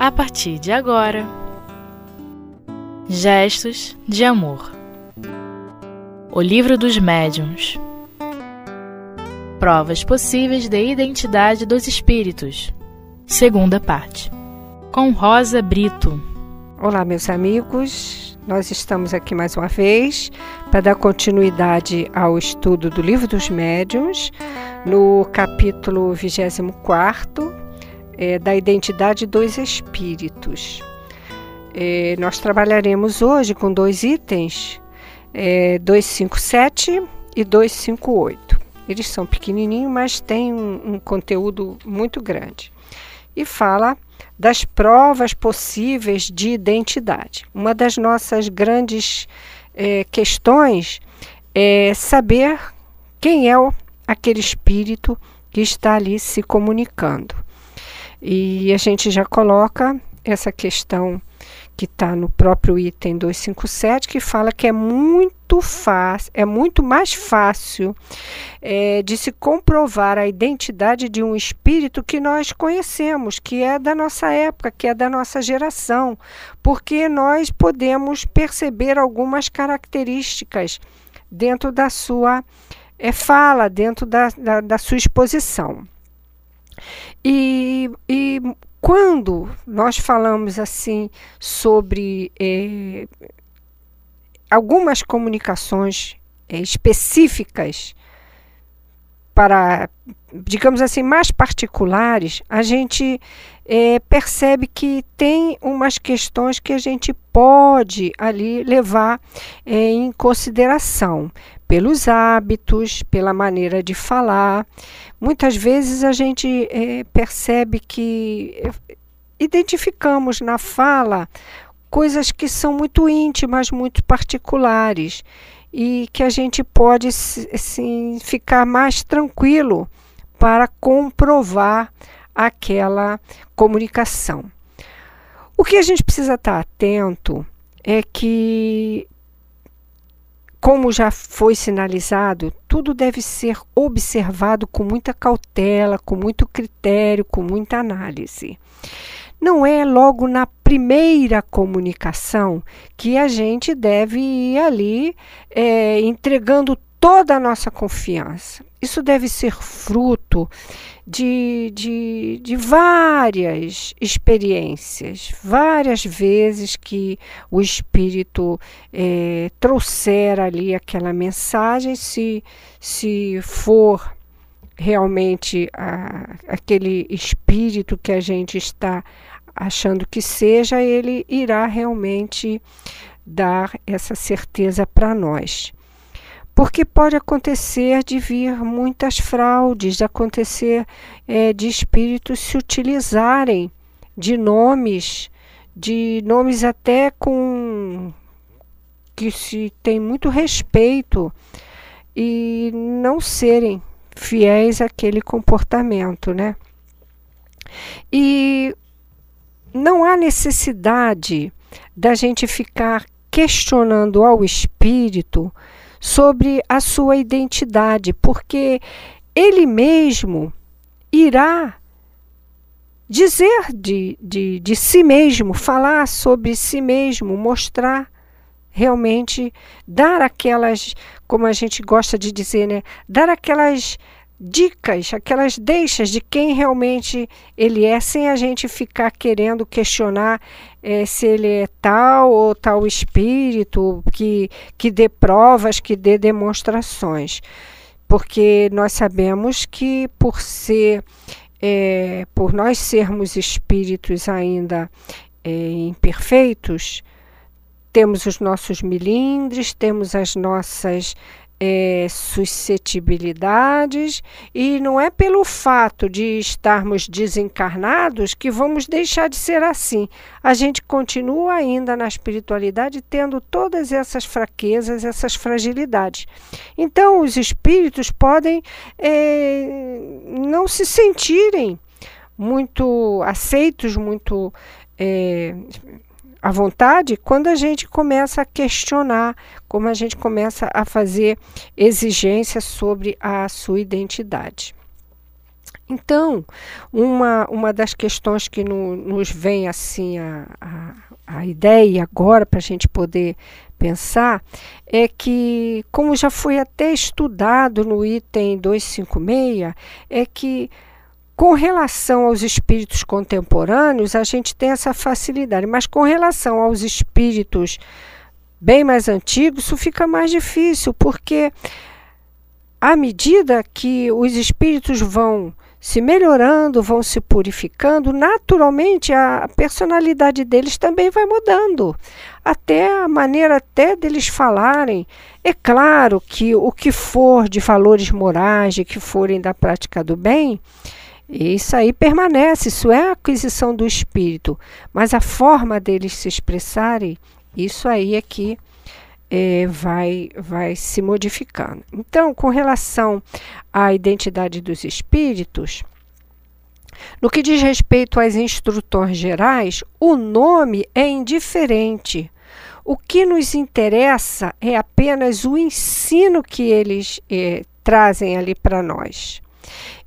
a partir de agora. Gestos de Amor O Livro dos Médiuns Provas possíveis de identidade dos espíritos. Segunda parte. Com Rosa Brito. Olá, meus amigos. Nós estamos aqui mais uma vez para dar continuidade ao estudo do Livro dos Médiuns, no capítulo 24, é, da identidade dos espíritos. É, nós trabalharemos hoje com dois itens, é, 257 e 258. Eles são pequenininhos, mas têm um, um conteúdo muito grande. E fala das provas possíveis de identidade. Uma das nossas grandes é, questões é saber quem é o, aquele espírito que está ali se comunicando. E a gente já coloca essa questão que está no próprio item 257, que fala que é muito fácil, é muito mais fácil é, de se comprovar a identidade de um espírito que nós conhecemos, que é da nossa época, que é da nossa geração, porque nós podemos perceber algumas características dentro da sua é, fala, dentro da, da, da sua exposição. E, e quando nós falamos assim sobre é, algumas comunicações é, específicas para, digamos assim, mais particulares, a gente é, percebe que tem umas questões que a gente pode ali levar é, em consideração pelos hábitos, pela maneira de falar. Muitas vezes a gente é, percebe que é, identificamos na fala coisas que são muito íntimas, muito particulares e que a gente pode assim, ficar mais tranquilo para comprovar aquela comunicação. O que a gente precisa estar atento é que como já foi sinalizado, tudo deve ser observado com muita cautela, com muito critério, com muita análise. Não é logo na primeira comunicação que a gente deve ir ali é, entregando toda a nossa confiança. Isso deve ser fruto de, de, de várias experiências, várias vezes que o Espírito é, trouxer ali aquela mensagem, se, se for realmente a, aquele Espírito que a gente está achando que seja, ele irá realmente dar essa certeza para nós porque pode acontecer de vir muitas fraudes, de acontecer é, de espíritos se utilizarem de nomes, de nomes até com que se tem muito respeito e não serem fiéis àquele comportamento, né? E não há necessidade da gente ficar questionando ao espírito sobre a sua identidade, porque ele mesmo irá dizer de, de, de si mesmo, falar sobre si mesmo, mostrar realmente, dar aquelas, como a gente gosta de dizer, né? Dar aquelas dicas, aquelas deixas de quem realmente ele é, sem a gente ficar querendo questionar é, se ele é tal ou tal espírito, que, que dê provas, que dê demonstrações. Porque nós sabemos que por ser, é, por nós sermos espíritos ainda é, imperfeitos, temos os nossos milindres, temos as nossas é, suscetibilidades, e não é pelo fato de estarmos desencarnados que vamos deixar de ser assim. A gente continua ainda na espiritualidade tendo todas essas fraquezas, essas fragilidades. Então, os espíritos podem é, não se sentirem muito aceitos, muito. É, à vontade quando a gente começa a questionar, como a gente começa a fazer exigências sobre a sua identidade. Então, uma, uma das questões que no, nos vem assim a, a, a ideia agora para a gente poder pensar é que, como já foi até estudado no item 256, é que com relação aos espíritos contemporâneos, a gente tem essa facilidade, mas com relação aos espíritos bem mais antigos, isso fica mais difícil, porque à medida que os espíritos vão se melhorando, vão se purificando, naturalmente a personalidade deles também vai mudando. Até a maneira até deles falarem. É claro que o que for de valores morais, de que forem da prática do bem, isso aí permanece, isso é a aquisição do espírito. Mas a forma deles se expressarem, isso aí é que é, vai, vai se modificando. Então, com relação à identidade dos espíritos, no que diz respeito às instrutores gerais, o nome é indiferente. O que nos interessa é apenas o ensino que eles é, trazem ali para nós.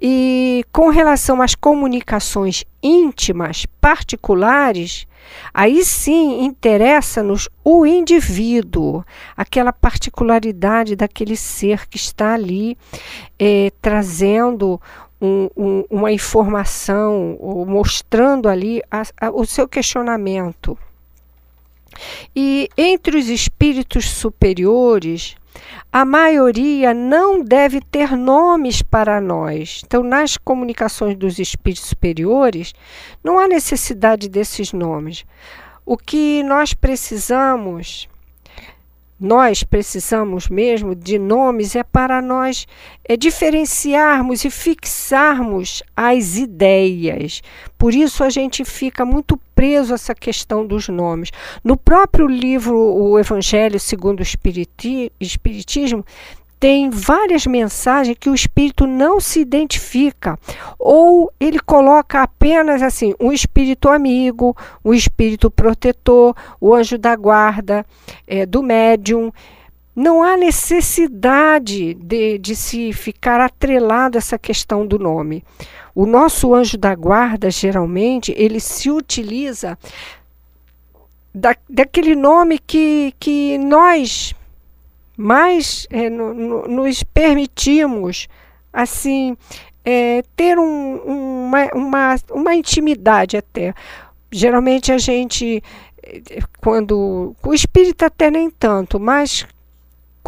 E com relação às comunicações íntimas, particulares, Aí sim interessa-nos o indivíduo, aquela particularidade daquele ser que está ali é, trazendo um, um, uma informação, ou mostrando ali a, a, o seu questionamento. E entre os espíritos superiores, a maioria não deve ter nomes para nós. Então, nas comunicações dos espíritos superiores, não há necessidade desses nomes. O que nós precisamos nós precisamos mesmo de nomes é para nós é, diferenciarmos e fixarmos as ideias. Por isso a gente fica muito preso a essa questão dos nomes. No próprio livro O Evangelho segundo o Espiritismo, tem várias mensagens que o espírito não se identifica, ou ele coloca apenas assim: um espírito amigo, um espírito protetor, o anjo da guarda, é, do médium. Não há necessidade de, de se ficar atrelado a essa questão do nome. O nosso anjo da guarda, geralmente, ele se utiliza da, daquele nome que, que nós mas é, no, no, nos permitimos assim é, ter um, uma, uma, uma intimidade até. Geralmente a gente, quando. O espírito até nem tanto, mas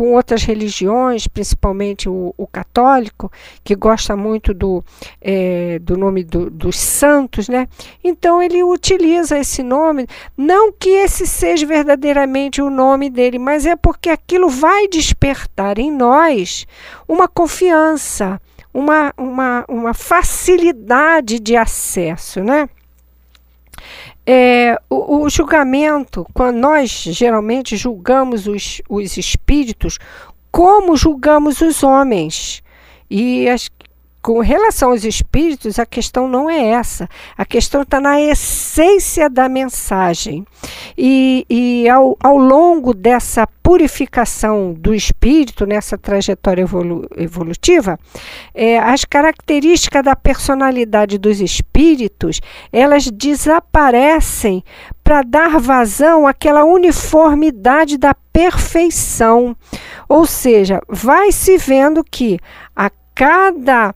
com outras religiões, principalmente o, o católico, que gosta muito do, é, do nome do, dos santos, né? Então ele utiliza esse nome, não que esse seja verdadeiramente o nome dele, mas é porque aquilo vai despertar em nós uma confiança, uma, uma, uma facilidade de acesso, né? É, o, julgamento, quando nós geralmente julgamos os, os espíritos como julgamos os homens. E as, com relação aos espíritos, a questão não é essa. A questão está na essência da mensagem. E, e ao, ao, longo dessa purificação do espírito, nessa trajetória evolu evolutiva, é, as características da personalidade dos espíritos elas desaparecem para dar vazão àquela uniformidade da perfeição. Ou seja, vai se vendo que a cada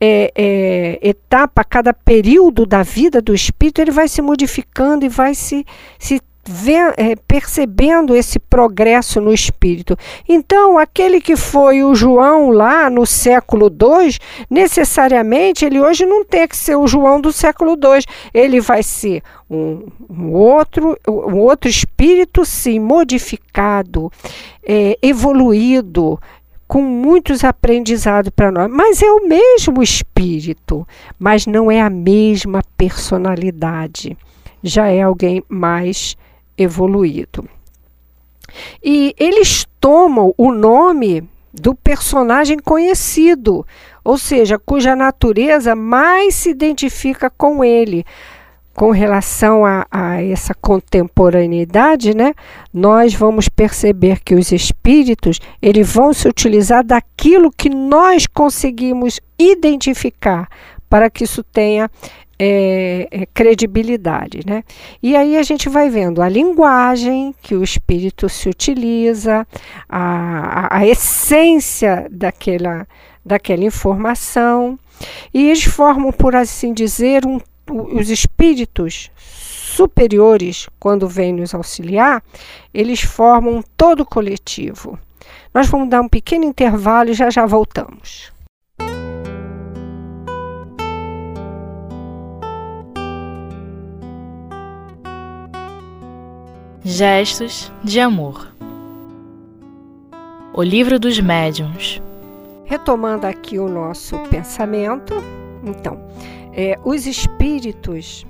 é, é, etapa, cada período da vida do espírito, ele vai se modificando e vai se, se ver, é, percebendo esse progresso no espírito. Então, aquele que foi o João lá no século II, necessariamente ele hoje não tem que ser o João do século II. Ele vai ser um, um outro, um outro espírito, sim, modificado, é, evoluído com muitos aprendizados para nós. Mas é o mesmo espírito, mas não é a mesma personalidade. Já é alguém mais evoluído. E eles tomam o nome do personagem conhecido, ou seja, cuja natureza mais se identifica com ele com relação a, a, essa contemporaneidade, né, nós vamos perceber que os espíritos eles vão se utilizar daquilo que nós conseguimos identificar para que isso tenha é, é, credibilidade, né? E aí a gente vai vendo a linguagem que o espírito se utiliza, a, a, a essência daquela, daquela informação, e eles formam, por assim dizer, um, os espíritos superiores, quando vêm nos auxiliar, eles formam todo o coletivo. Nós vamos dar um pequeno intervalo e já já voltamos. Gestos de Amor O Livro dos Médiuns Retomando aqui o nosso pensamento, então, é, os espíritos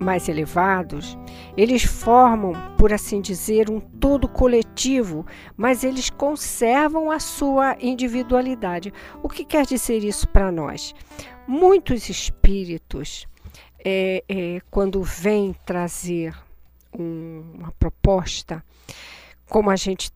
mais elevados, eles formam, por assim dizer, um todo coletivo, mas eles conservam a sua individualidade. O que quer dizer isso para nós? Muitos espíritos, é, é, quando vêm trazer um, uma proposta, como a gente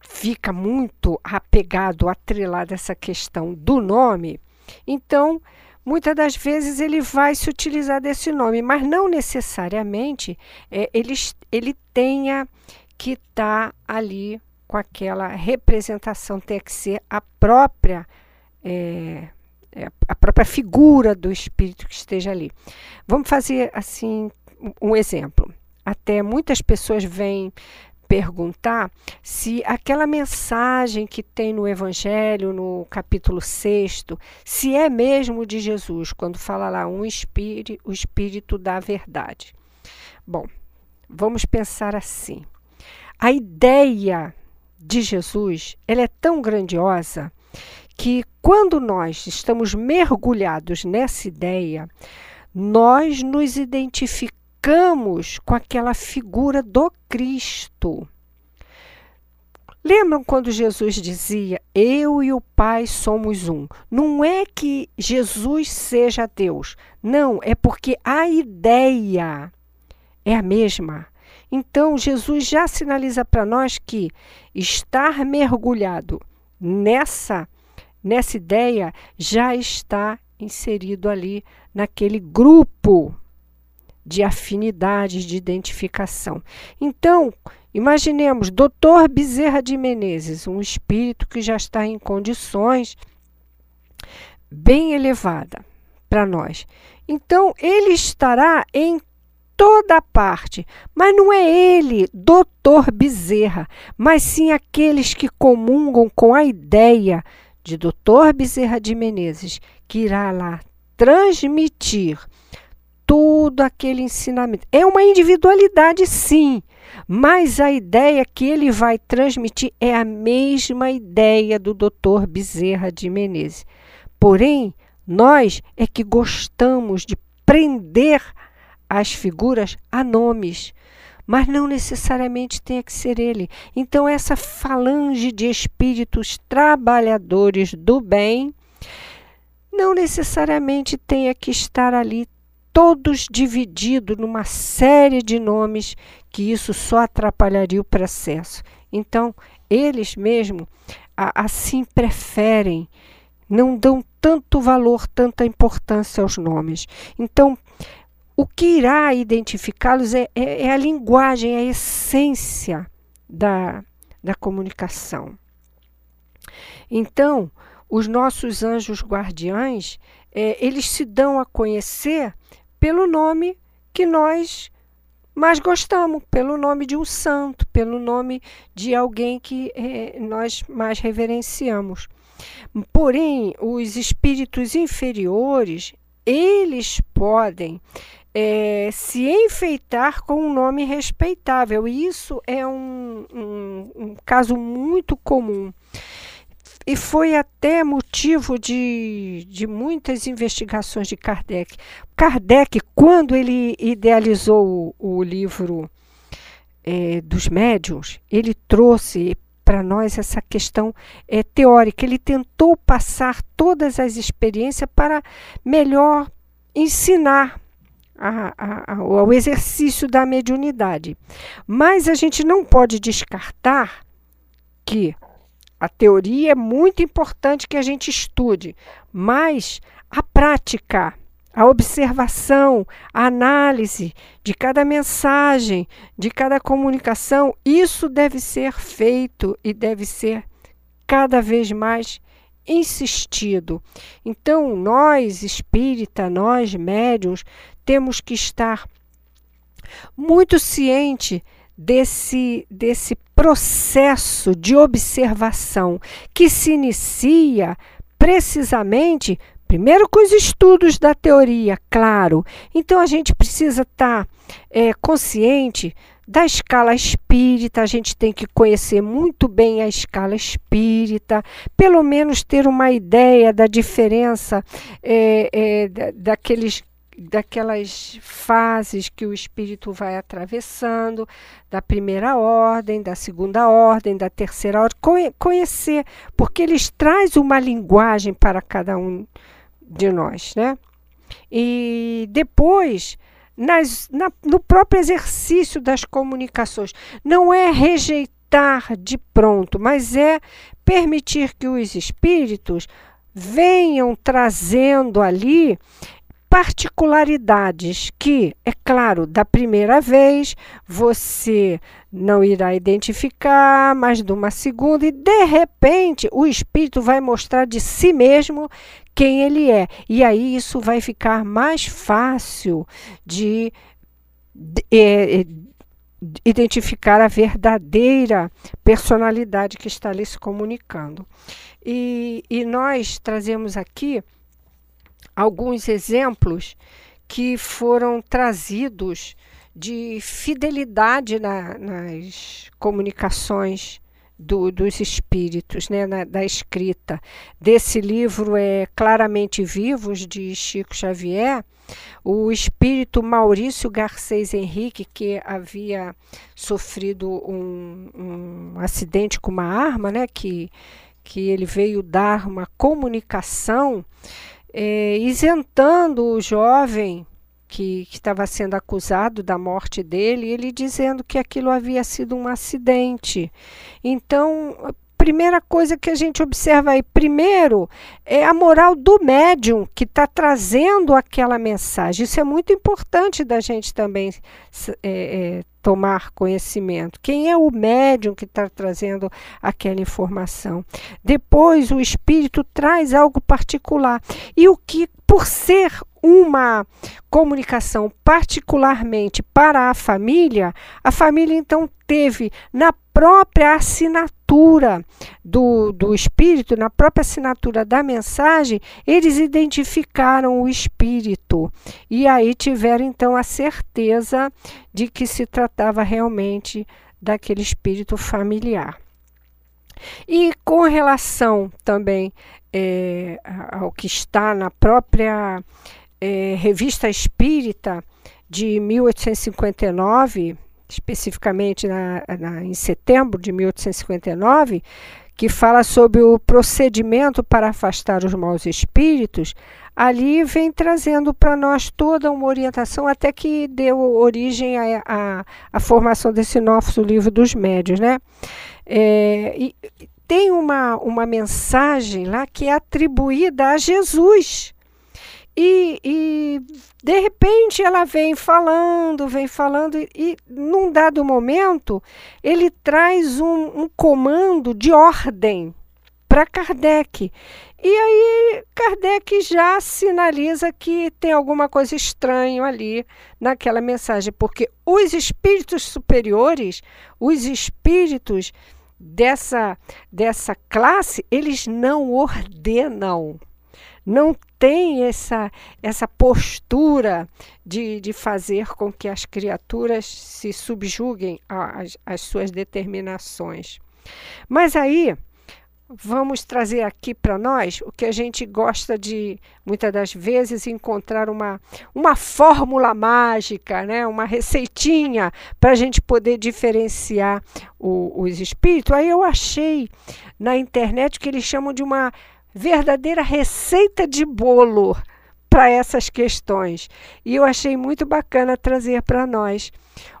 fica muito apegado, atrelado a essa questão do nome, então muitas das vezes ele vai se utilizar desse nome, mas não necessariamente é, ele, ele tenha que estar tá ali com aquela representação, tem que ser a própria. É, é, a própria figura do espírito que esteja ali. Vamos fazer assim um exemplo até muitas pessoas vêm perguntar se aquela mensagem que tem no Evangelho, no capítulo 6, se é mesmo de Jesus, quando fala lá um espírito, o espírito da verdade. Bom, vamos pensar assim. A ideia de Jesus, ela é tão grandiosa que quando nós estamos mergulhados nessa ideia, nós nos identificamos ficamos com aquela figura do Cristo. Lembram quando Jesus dizia: Eu e o Pai somos um? Não é que Jesus seja Deus. Não, é porque a ideia é a mesma. Então, Jesus já sinaliza para nós que estar mergulhado nessa, nessa ideia já está inserido ali naquele grupo de afinidades, de identificação. Então, imaginemos Dr. Bezerra de Menezes, um espírito que já está em condições bem elevada para nós. Então, ele estará em toda parte, mas não é ele, Dr. Bezerra, mas sim aqueles que comungam com a ideia de Dr. Bezerra de Menezes, que irá lá transmitir todo aquele ensinamento. É uma individualidade, sim, mas a ideia que ele vai transmitir é a mesma ideia do Dr. Bezerra de Menezes. Porém, nós é que gostamos de prender as figuras a nomes, mas não necessariamente tem que ser ele. Então, essa falange de espíritos trabalhadores do bem não necessariamente tenha que estar ali todos divididos numa série de nomes que isso só atrapalharia o processo. Então, eles mesmo assim preferem, não dão tanto valor, tanta importância aos nomes. Então, o que irá identificá-los é, é, é, a linguagem, é a essência da, da comunicação. Então, os nossos anjos guardiães, é, eles se dão a conhecer pelo nome que nós mais gostamos, pelo nome de um santo, pelo nome de alguém que eh, nós mais reverenciamos. Porém, os espíritos inferiores, eles podem é, se enfeitar com um nome respeitável. E isso é um, um, um caso muito comum e foi até motivo de, de muitas investigações de Kardec. Kardec, quando ele idealizou o, o livro é, dos médiuns, ele trouxe para nós essa questão é, teórica. Ele tentou passar todas as experiências para melhor ensinar a, a, a, o exercício da mediunidade. Mas a gente não pode descartar que A teoria é muito importante que a gente estude, mas a prática, a observação, a análise de cada mensagem, de cada comunicação, isso deve ser feito e deve ser cada vez mais insistido. Então, nós espírita, nós médiums, temos que estar muito ciente desse, desse processo de observação que se inicia precisamente primeiro com os estudos da teoria, claro. Então a gente precisa estar tá, é, consciente da escala espírita, a gente tem que conhecer muito bem a escala espírita, pelo menos ter uma ideia da diferença é, é, daqueles daquelas fases que o espírito vai atravessando, da primeira ordem, da segunda ordem, da terceira ordem, conhecer, porque eles trazem uma linguagem para cada um de nós, né? E depois, nas, na, no próprio exercício das comunicações, não é rejeitar de pronto, mas é permitir que os espíritos venham trazendo ali particularidades que, é claro, da primeira vez você não irá identificar, mas de uma segunda, e de repente o espírito vai mostrar de si mesmo quem ele é. E aí isso vai ficar mais fácil de, de é, identificar a verdadeira personalidade que está ali se comunicando. E, e nós trazemos aqui alguns exemplos que foram trazidos de fidelidade na, nas comunicações do, dos espíritos, né, na, da escrita. Desse livro é Claramente Vivos, de Chico Xavier, o espírito Maurício Garcês Henrique, que havia sofrido um, um acidente com uma arma, né, que, que ele veio dar uma comunicação é, isentando o jovem que, estava sendo acusado da morte dele, ele dizendo que aquilo havia sido um acidente. Então, a primeira coisa que a gente observa aí, primeiro, é a moral do médium que está trazendo aquela mensagem. Isso é muito importante da gente também é, é, tomar conhecimento. Quem é o médium que está trazendo aquela informação? Depois, o espírito traz algo particular. E o que, por ser uma comunicação particularmente para a família, a família então teve na própria assinatura do, do espírito, na própria assinatura da mensagem, eles identificaram o espírito e aí tiveram então a certeza de que se tratava realmente daquele espírito familiar. E com relação também é, ao que está na própria é, Revista Espírita de 1859, especificamente na, na, em setembro de 1859, que fala sobre o procedimento para afastar os maus espíritos, ali vem trazendo para nós toda uma orientação, até que deu origem à, formação desse nosso livro dos médios. Né? É, e tem uma, uma mensagem lá que é atribuída a Jesus. E, e, de repente ela vem falando, vem falando, e, e num dado momento ele traz um, um comando de ordem para Kardec. E aí Kardec já sinaliza que tem alguma coisa estranha ali naquela mensagem, porque os espíritos superiores, os espíritos dessa, dessa classe, eles não ordenam não tem essa, essa postura de, de fazer com que as criaturas se subjuguem às, às suas determinações. Mas aí, vamos trazer aqui para nós o que a gente gosta de, muitas das vezes, encontrar uma, uma fórmula mágica, né? uma receitinha para a gente poder diferenciar o, os espíritos. Aí eu achei na internet que eles chamam de uma verdadeira receita de bolo para essas questões. E eu achei muito bacana trazer para nós.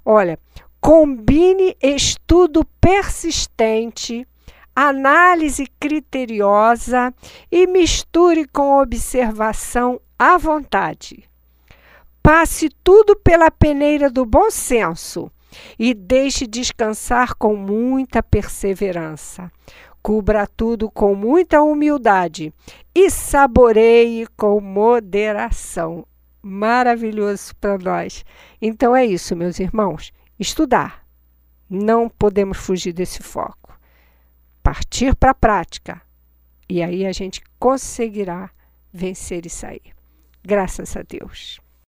Olha, combine estudo persistente, análise criteriosa e misture com observação à vontade. Passe tudo pela peneira do bom senso e deixe descansar com muita perseverança. Cubra tudo com muita humildade e saboreie com moderação. Maravilhoso para nós. Então é isso, meus irmãos. Estudar. Não podemos fugir desse foco. Partir para a prática. E aí a gente conseguirá vencer isso aí. Graças a Deus.